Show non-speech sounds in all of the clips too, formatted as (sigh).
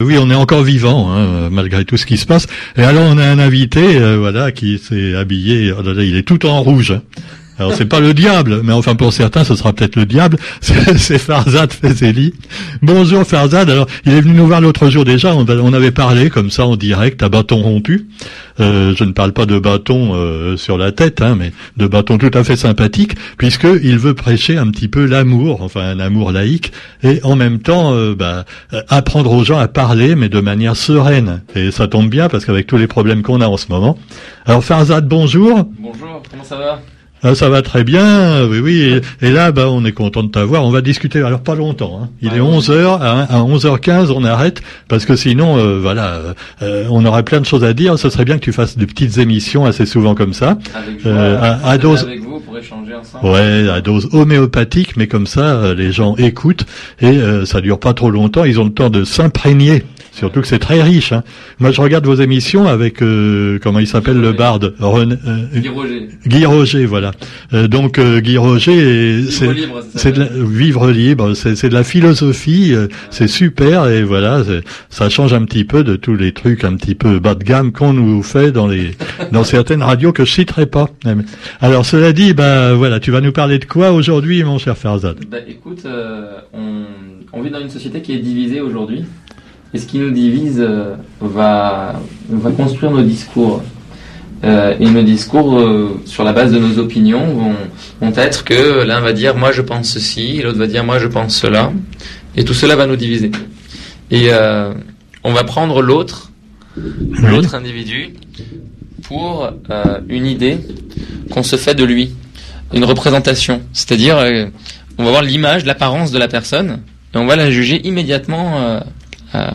Oui, on est encore vivant, hein, malgré tout ce qui se passe. Et alors, on a un invité, euh, voilà, qui s'est habillé. oh il est tout en rouge. hein. Alors, c'est pas le diable, mais enfin pour certains, ce sera peut-être le diable. (laughs) C'est Farzad Fezeli. Bonjour Farzad. Alors, il est venu nous voir l'autre jour déjà. On, avait parlé comme ça en direct à bâton rompu. Euh, je ne parle pas de bâton euh, sur la tête, hein, mais de bâton tout à fait sympathique, puisque il veut prêcher un petit peu l'amour, enfin un amour laïque, et en même temps euh, bah, apprendre aux gens à parler, mais de manière sereine. Et ça tombe bien parce qu'avec tous les problèmes qu'on a en ce moment. Alors Farzad, bonjour. Bonjour, comment ça va? Ah, ça va très bien, oui, oui. Et, et là, bah, on est content de t'avoir. On va discuter, alors pas longtemps. Hein. Il est 11 heures, à, à 11h15, on arrête, parce que sinon, euh, voilà, euh, on aurait plein de choses à dire. Ce serait bien que tu fasses de petites émissions assez souvent comme ça. Avec Euh, à- dose- avec vous pour échanger ensemble. Ouais, à dose homéopathique, mais comme ça, les gens écoutent et euh, ça dure pas trop longtemps. Ils ont le temps de s'imprégner. Surtout que c'est très riche. Hein. Moi, je regarde vos émissions avec euh, comment il s'appelle le barde René- euh, Guy Roger. Guy Roger, voilà. Euh, donc euh, Guy Roger, Vivre c'est de la, vivre libre, c'est de la philosophie, euh, c'est super et voilà, ça change un petit peu de tous les trucs un petit peu bas de gamme qu'on nous fait dans les dans certaines radios que je citerai pas. Alors cela dit, bah voilà, tu vas nous parler de quoi aujourd'hui, mon cher Farzad? Bah écoute, euh, on, on vit dans une société qui est divisée aujourd'hui. Et ce qui nous divise euh, va, va construire nos discours. Euh, et nos discours, euh, sur la base de nos opinions, vont, vont être que l'un va dire moi je pense ceci, l'autre va dire moi je pense cela. Et tout cela va nous diviser. Et on va prendre l'autre, l'autre individu, pour une idée qu'on se fait de lui, une représentation. C'est-à-dire, on va voir l'image, l'apparence de la personne, et on va la juger immédiatement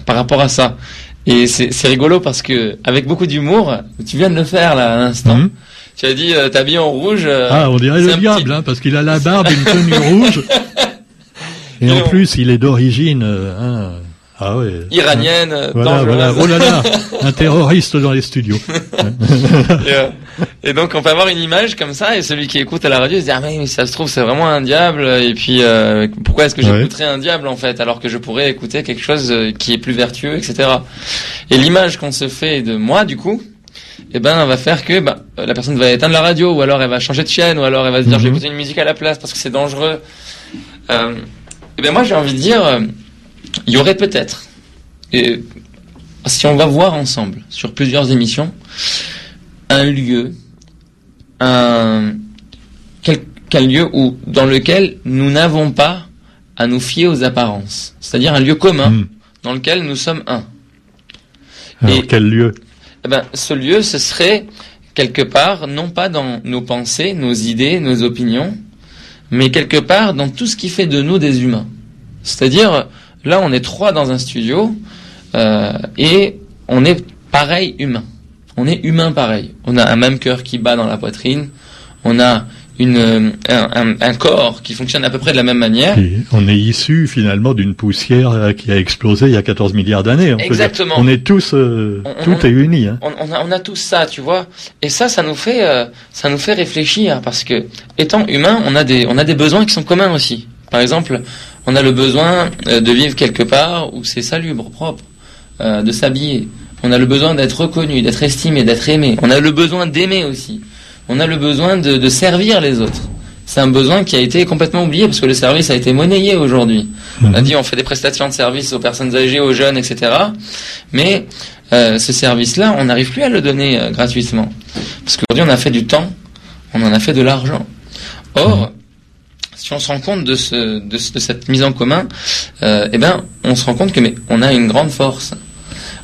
par rapport à ça. Et c'est rigolo parce que avec beaucoup d'humour, tu viens de le faire là à l'instant. Mhm. Tu as dit euh, t'habilles en rouge. euh, Ah, on dirait le diable, petit- hein, parce qu'il a la barbe, une tenue rouge, et (laughs) Et en on- plus, il est d'origine. euh, hein, ah ouais. iranienne, euh, Voilà, voilà. Oh là là, (laughs) un terroriste dans les studios. (laughs) et, euh, et donc on peut avoir une image comme ça et celui qui écoute à la radio il se dit ah mais ça se trouve c'est vraiment un diable et puis euh, pourquoi est-ce que Ouais. j'écouterais un diable en fait alors que je pourrais écouter quelque chose euh, qui est plus vertueux etc et l'image qu'on se fait de moi du coup eh ben va faire que bah, la personne va éteindre la radio ou alors elle va changer de chaîne ou alors elle va se dire je vais Mhm. écouter une musique à la place parce que c'est dangereux euh, et ben moi j'ai envie de dire il y aurait peut-être et si on va voir ensemble sur plusieurs émissions un lieu, un lieu où dans lequel nous n'avons pas à nous fier aux apparences, c'est-à-dire un lieu commun Hmm. dans lequel nous sommes un. Alors, Et- quel lieu? Eh ben, ce lieu, ce serait quelque part, non pas dans nos pensées, nos idées, nos opinions, mais quelque part dans tout ce qui fait de nous des humains. C'est-à-dire, là, on est trois dans un studio euh, et on est pareil humain. On est humain pareil. On a un même cœur qui bat dans la poitrine. On a une, euh, un, un- un corps qui fonctionne à peu près de la même manière. Et on est issu finalement d'une poussière euh, qui a explosé il y a 14 milliards d'années. dire. Exactement. On est tous, euh, On- tout on- est uni. Hein. on, on a, on a tous ça, tu vois. Et ça, ça nous fait, euh, ça nous fait réfléchir parce que, étant humain, on a des, on a des besoins qui sont communs aussi. Par exemple, on a le besoin euh, de vivre quelque part où c'est salubre, propre, euh, de s'habiller. On a le besoin d'être reconnu, d'être estimé, d'être aimé. On a le besoin d'aimer aussi. On a le besoin de, de servir les autres. C'est un besoin qui a été complètement oublié parce que le service a été monnayé aujourd'hui. On a dit on fait des prestations de services aux personnes âgées, aux jeunes, etc. Mais euh, ce service-là, on n'arrive plus à le donner euh, gratuitement. Parce qu'aujourd'hui, on a fait du temps, on en a fait de l'argent. Or, si on se rend compte de, ce, de, ce- de cette mise en commun, euh, eh ben, on se rend compte que mais on a une grande force.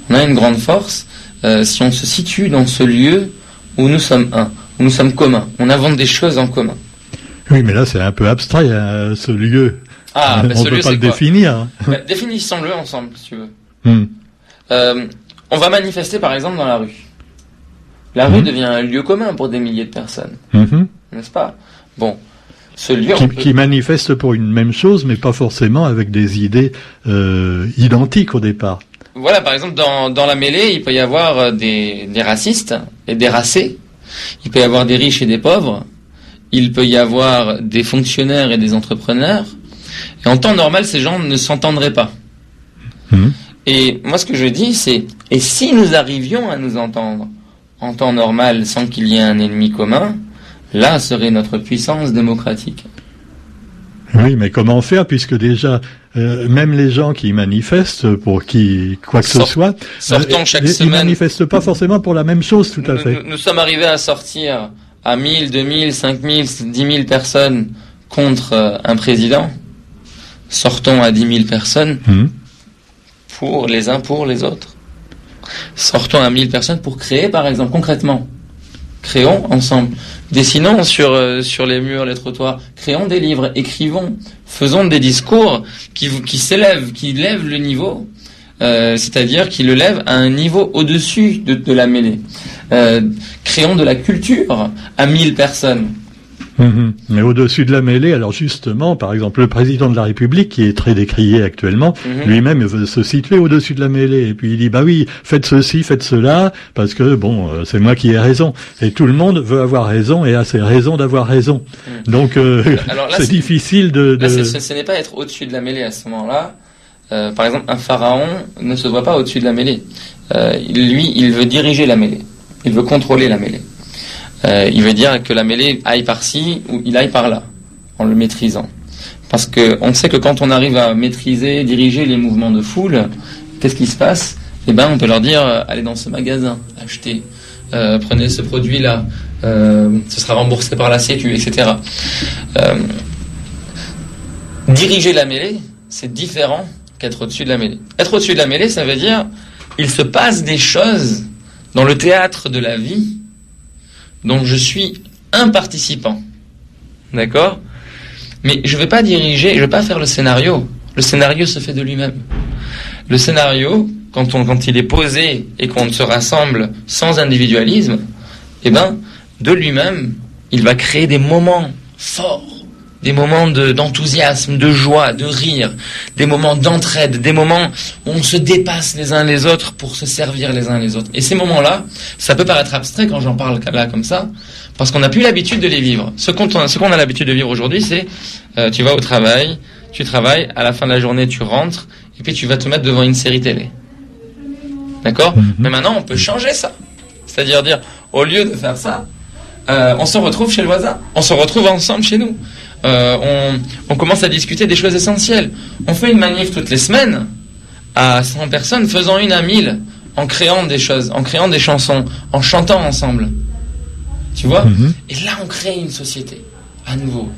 On a une grande force euh, si on se situe dans ce lieu où nous sommes un, où nous sommes communs. On invente des choses en commun. Oui, mais là c'est un peu abstrait ce ce lieu. Ah, ben, on ce peut lieu, pas c'est le quoi définir. Ben, Définissons-le ensemble, si tu veux. Hmm. Euh, on va manifester par exemple dans la rue. La rue Mhm. devient un lieu commun pour des milliers de personnes, Mhm. n'est-ce pas? Bon, Qui, peut- qui manifeste pour une même chose, mais pas forcément avec des idées euh, identiques au départ. voilà, par exemple dans, dans la mêlée, il peut y avoir euh, des, des racistes et des racés. Il peut y avoir des riches et des pauvres. Il peut y avoir des fonctionnaires et des entrepreneurs. Et en temps normal, ces gens ne s'entendraient pas. Mhm. Et moi, ce que je dis, c'est, et si nous arrivions à nous entendre en temps normal sans qu'il y ait un ennemi commun, là serait notre puissance démocratique. Oui, mais comment faire puisque déjà euh, même les gens qui manifestent pour qui quoi que ce soit, sortons euh, chaque ils, semaine. manifestent pas forcément pour la même chose, tout à fait. Nous, sommes arrivés à sortir à 1000, 2000, 5000, 10 000 personnes contre euh, un président. Sortons à 10 000 personnes hum. pour les uns pour les autres. Sortons à 1000 personnes pour créer, par exemple, concrètement. Créons ensemble. Dessinons sur, euh, sur les murs, les trottoirs. Créons des livres. Écrivons. Faisons des discours qui, qui s'élèvent, qui lèvent le niveau. Euh, c'est-à-dire qui le lèvent à un niveau au-dessus de, de, la mêlée. Euh, créons de la culture à 1000 personnes. Mhm. Mais au-dessus de la mêlée, alors justement, par exemple, le président de la République, qui est très décrié actuellement, Mhm. lui-même veut se situer au-dessus de la mêlée. Et puis il dit, bah oui, faites ceci, faites cela, parce que, bon, euh, c'est moi qui ai raison. Et tout le monde veut avoir raison et a ses raisons d'avoir raison. Donc, euh, Mhm. Alors là, (laughs) c'est difficile de... de- Là, c'est- ce, ce n'est pas être au-dessus de la mêlée à ce moment-là. Euh, par exemple, un pharaon ne se voit pas au-dessus de la mêlée. Euh, lui, il veut diriger la mêlée. Il veut contrôler la mêlée. Euh, il veut dire que la mêlée aille par-ci ou il aille par-là, en le maîtrisant. Parce que on sait que quand on arrive à maîtriser, diriger les mouvements de foule, qu'est-ce qui se passe? Eh ben, on peut leur dire euh, allez dans ce magasin, achetez, euh, prenez ce produit-là, euh, ce sera remboursé par la Sécu, etc. Euh, diriger la mêlée, c'est différent qu'être au-dessus de la mêlée. Être au-dessus de la mêlée, ça veut dire il se passe des choses dans le théâtre de la vie dont je suis un participant. D'accord? Mais je ne vais pas diriger, je ne vais pas faire le scénario. Le scénario se fait de lui-même. Le scénario, quand, on, quand il est posé et qu'on se rassemble sans individualisme, eh ben, de lui-même, il va créer des moments forts, des moments de- d'enthousiasme, de, joie, de rire, des moments d'entraide, des moments où on se dépasse les uns les autres pour se servir les uns les autres. Et ces moments-là, ça peut paraître abstrait quand j'en parle là comme ça, parce qu'on n'a plus l'habitude de les vivre. Ce qu'on ce qu'on a l'habitude de vivre aujourd'hui, c'est euh, tu vas au travail, tu travailles, à la fin de la journée tu rentres, et puis tu vas te mettre devant une série télé. D'accord? Mhm. Mais maintenant on peut changer ça. C'est-à-dire dire, au lieu de faire ça, euh, on se retrouve chez le voisin, on se retrouve ensemble chez nous. Euh, on, on commence à discuter des choses essentielles. On fait une manif toutes les semaines à 100 personnes, faisant une à 1000, en créant des choses, en créant des chansons, en chantant ensemble. Tu vois? Mhm. Et là, on crée une société, à nouveau.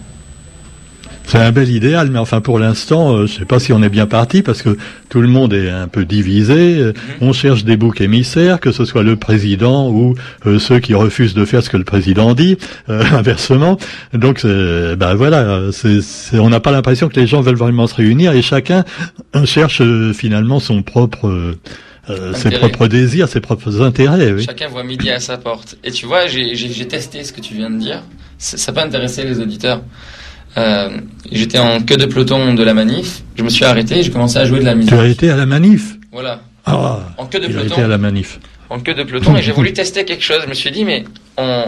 C'est un bel idéal, mais enfin pour l'instant, euh, je sais pas si on est bien parti parce que tout le monde est un peu divisé. Euh, On cherche des boucs émissaires, que ce soit le président ou euh, ceux qui refusent de faire ce que le président dit, euh, (laughs) inversement. Donc, ben voilà, c'est- c'est- on n'a pas l'impression que les gens veulent vraiment se réunir et chacun cherche finalement son propre, euh, ses propres désirs, ses propres intérêts. Oui. Chacun voit midi à sa porte. Et tu vois, j'ai j'ai- j'ai testé ce que tu viens de dire. Ça, ça peut intéresser les auditeurs. Euh, J'étais en queue de peloton de la manif. Je me suis arrêté et j'ai commencé à jouer de la musique. Tu as été à la manif Voilà. Ah, En queue de il a peloton. été à la manif. en queue de peloton et j'ai voulu tester quelque chose. Je me suis dit, mais on,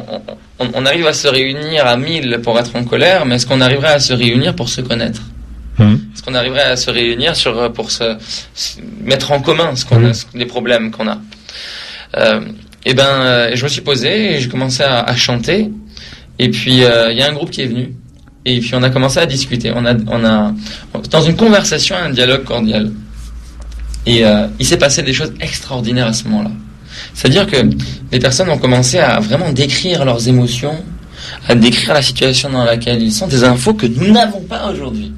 on, on arrive à se réunir à 1000 pour être en colère, mais est-ce qu'on arriverait à se réunir pour se connaître? Hum. Est-ce qu'on arriverait à se réunir sur, pour se, se mettre en commun ce qu'on a, ce- les problèmes qu'on a? Euh, Et ben, euh, je me suis posé et j'ai commencé à, à chanter. Et puis, euh, il y a un groupe qui est venu. Et puis, on a commencé à discuter. On a, on a, dans une conversation, un dialogue cordial. Et euh, il s'est passé des choses extraordinaires à ce moment-là. C'est-à-dire que les personnes ont commencé à vraiment décrire leurs émotions, à décrire la situation dans laquelle ils sont, des infos que nous n'avons pas aujourd'hui.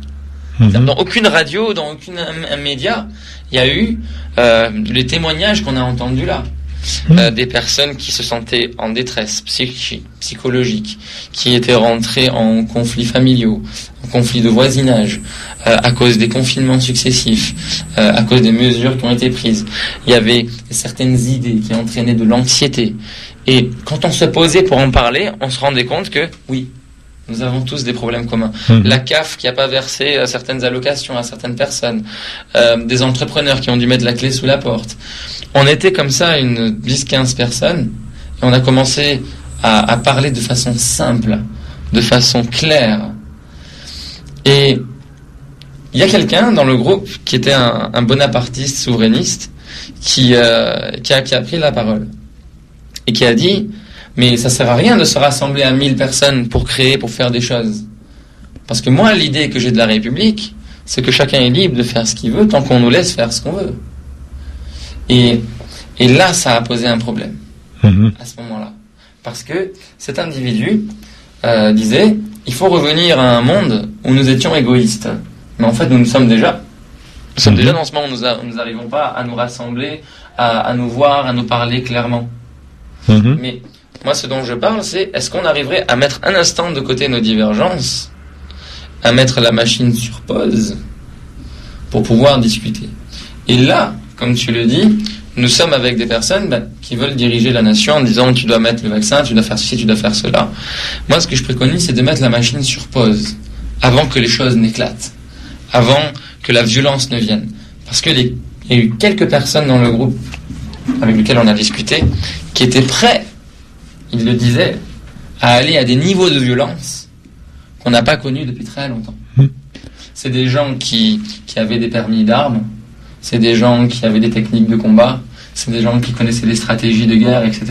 Mhm. Dans aucune radio, dans aucun un média, il y a eu euh, les témoignages qu'on a entendus là. Mhm. Euh, des personnes qui se sentaient en détresse psychique, psychologique, qui étaient rentrées en conflits familiaux, en conflits de voisinage, euh, à cause des confinements successifs, euh, à cause des mesures qui ont été prises. Il y avait certaines idées qui entraînaient de l'anxiété. Et quand on se posait pour en parler, on se rendait compte que oui, nous avons tous des problèmes communs Mhm. la CAF qui n'a pas versé euh, certaines allocations à certaines personnes, euh, des entrepreneurs qui ont dû mettre la clé sous la porte. On était comme ça une 10-15 personnes et on a commencé à, à parler de façon simple, de façon claire. Et il y a quelqu'un dans le groupe qui était un, un bonapartiste souverainiste qui, euh, qui, a, qui a pris la parole et qui a dit mais ça sert à rien de se rassembler à 1000 personnes pour créer, pour faire des choses. Parce que moi, l'idée que j'ai de la République, c'est que chacun est libre de faire ce qu'il veut tant qu'on nous laisse faire ce qu'on veut. Et, et là, ça a posé un problème Mhm. à ce moment-là. Parce que cet individu euh, disait, il faut revenir à un monde où nous étions égoïstes. Mais en fait, nous nous sommes déjà. Nous sommes Mhm. déjà dans ce monde où nous n'arrivons pas à nous rassembler, à, à nous voir, à nous parler clairement. Mhm. Mais moi, ce dont je parle, c'est est-ce qu'on arriverait à mettre un instant de côté nos divergences, à mettre la machine sur pause pour pouvoir discuter? Et là, comme tu le dis, nous sommes avec des personnes ben, qui veulent diriger la nation en disant tu dois mettre le vaccin, tu dois faire ceci, tu dois faire cela. Moi, ce que je préconise, c'est de mettre la machine sur pause avant que les choses n'éclatent, avant que la violence ne vienne. Parce que les- il y a eu quelques personnes dans le groupe avec lesquelles on a discuté qui étaient prêts, ils le disaient, à aller à des niveaux de violence qu'on n'a pas connus depuis très longtemps. Hmm. C'est des gens qui, qui avaient des permis d'armes, c'est des gens qui avaient des techniques de combat, c'est des gens qui connaissaient les stratégies de guerre, etc.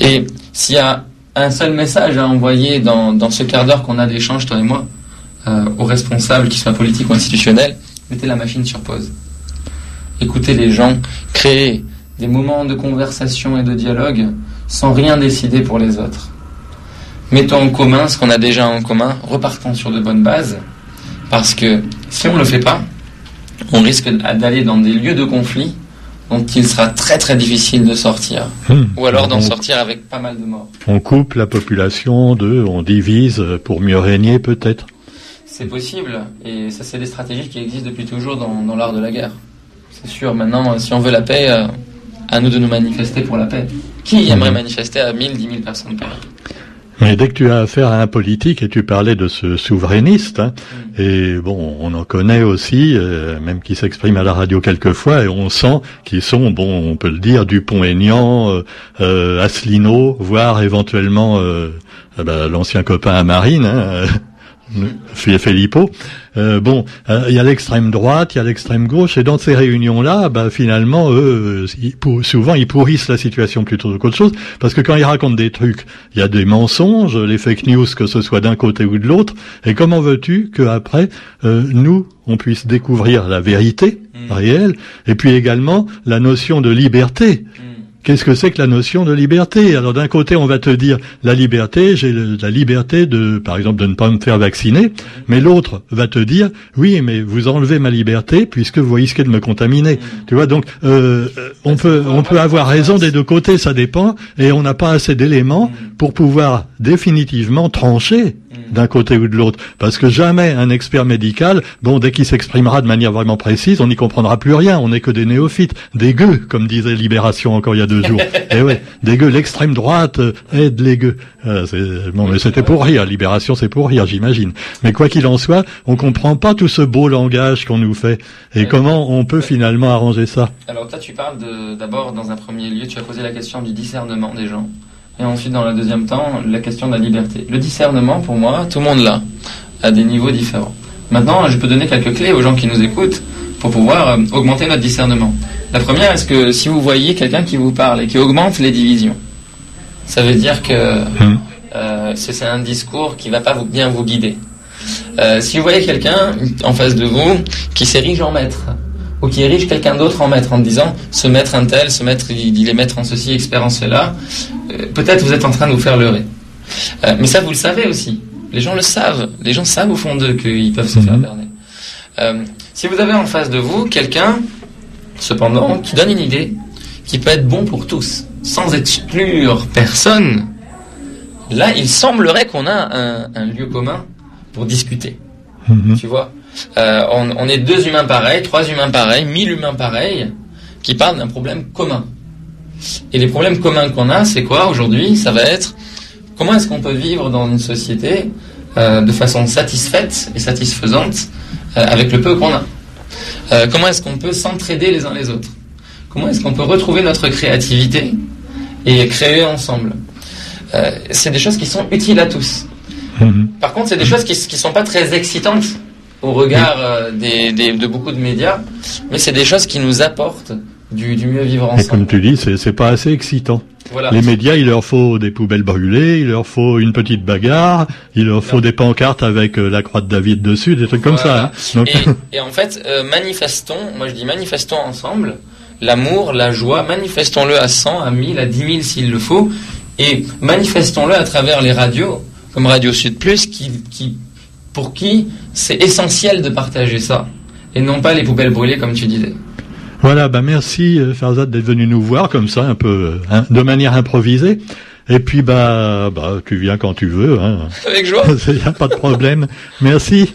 Et s'il y a un seul message à envoyer dans, dans ce quart d'heure qu'on a d'échange, toi et moi, euh, aux responsables, qu'ils soient politiques ou institutionnels, mettez la machine sur pause. Écoutez les gens, créez des moments de conversation et de dialogue sans rien décider pour les autres. Mettons en commun ce qu'on a déjà en commun, repartons sur de bonnes bases, parce que si on ne le fait pas, on risque d'aller dans des lieux de conflit dont il sera très très difficile de sortir, Mhm. ou alors d'en sortir avec pas mal de morts. on coupe la population de, on divise pour mieux régner peut-être. C'est possible, et ça c'est des stratégies qui existent depuis toujours dans, dans l'art de la guerre. C'est sûr, maintenant, si on veut la paix, euh, à nous de nous manifester pour la paix. Qui aimerait manifester à 1000, 10 000 personnes par Mais dès que tu as affaire à un politique, et tu parlais de ce souverainiste, hein, et bon, on en connaît aussi, euh, même qui s'exprime à la radio quelquefois, et on sent qu'ils sont, bon, on peut le dire, Dupont-Aignan, euh, euh, Asselineau, voire éventuellement euh, bah, l'ancien copain à Marine, hein, euh, Filippo. Euh, bon, euh, il y a l'extrême droite, il y a l'extrême gauche, et dans ces réunions-là, bah, finalement, eux, euh, souvent, ils pourrissent la situation plutôt qu'autre chose, parce que quand ils racontent des trucs, il y a des mensonges, les fake news, que ce soit d'un côté ou de l'autre, et comment veux-tu qu'après, euh, nous, on puisse découvrir la vérité réelle, et puis également la notion de liberté. Qu'est-ce que c'est que la notion de liberté? Alors d'un côté, on va te dire la liberté, j'ai la liberté de, par exemple, de ne pas me faire vacciner, mais l'autre va te dire oui, mais vous enlevez ma liberté puisque vous risquez de me contaminer. Tu vois, donc euh, euh, on peut on peut avoir raison des deux côtés, ça dépend, et on n'a pas assez d'éléments pour pouvoir définitivement trancher d'un côté ou de l'autre, parce que jamais un expert médical, bon, dès qu'il s'exprimera de manière vraiment précise, on n'y comprendra plus rien. On n'est que des néophytes, des gueux, comme disait Libération encore il y a deux jours. (laughs) Et ouais, des gueux. L'extrême droite euh, aide les gueux. Euh, c'est- bon, mais c'était pour rire. Libération, c'est pour rire, j'imagine. Mais quoi qu'il en soit, on comprend pas tout ce beau langage qu'on nous fait. Et comment on peut finalement arranger ça? Alors toi, tu parles de, d'abord, dans un premier lieu, tu as posé la question du discernement des gens. Et ensuite, dans le deuxième temps, la question de la liberté. Le discernement, pour moi, tout le monde l'a, à des niveaux différents. Maintenant, je peux donner quelques clés aux gens qui nous écoutent pour pouvoir euh, augmenter notre discernement. La première, est-ce que si vous voyez quelqu'un qui vous parle et qui augmente les divisions, ça veut dire que Hum. euh, c'est c'est un discours qui va pas vous, bien vous guider. Euh, si vous voyez quelqu'un en face de vous qui s'érige en maître, ou qui érige quelqu'un d'autre en maître en disant ce maître un tel, ce maître il, il est maître en ceci, expert en cela, euh, peut-être vous êtes en train de vous faire leurrer. Euh, mais ça vous le savez aussi. Les gens le savent. Les gens savent au fond d'eux qu'ils peuvent se Mhm. faire berner. Euh, si vous avez en face de vous quelqu'un, cependant, qui donne une idée, qui peut être bon pour tous, sans exclure personne, là il semblerait qu'on a un, un lieu commun pour discuter. Mhm. Tu vois? Euh, on, on est deux humains pareils, trois humains pareils, mille humains pareils, qui parlent d'un problème commun. Et les problèmes communs qu'on a, c'est quoi aujourd'hui? Ça va être comment est-ce qu'on peut vivre dans une société euh, de façon satisfaite et satisfaisante euh, avec le peu qu'on a? Comment est-ce qu'on peut s'entraider les uns les autres? Comment est-ce qu'on peut retrouver notre créativité et créer ensemble? C'est des choses qui sont utiles à tous. Mhm. Par contre, c'est des choses qui ne sont pas très excitantes au regard euh, des, des- de beaucoup de médias, mais c'est des choses qui nous apportent du, du mieux vivre Et comme ensemble. tu dis, c'est pas assez excitant. Voilà. Les médias, il leur faut des poubelles brûlées, il leur faut une petite bagarre, il leur faut des pancartes avec euh, la croix de David dessus, des trucs comme ça. hein. Donc, Et, (laughs) et en fait, euh, manifestons, moi je dis manifestons ensemble, l'amour, la joie, manifestons-le à 100, à 1000, à 10 000 s'il le faut, et manifestons-le à travers les radios, comme Radio Sud Plus, qui, qui, pour qui c'est essentiel de partager ça, et non pas les poubelles brûlées comme tu disais. Voilà, bah merci euh, Farzad d'être venu nous voir comme ça, un peu euh, hein, de manière improvisée. Et puis bah, bah tu viens quand tu veux, hein. Avec joie. (laughs) Il n'y a pas de problème. Merci.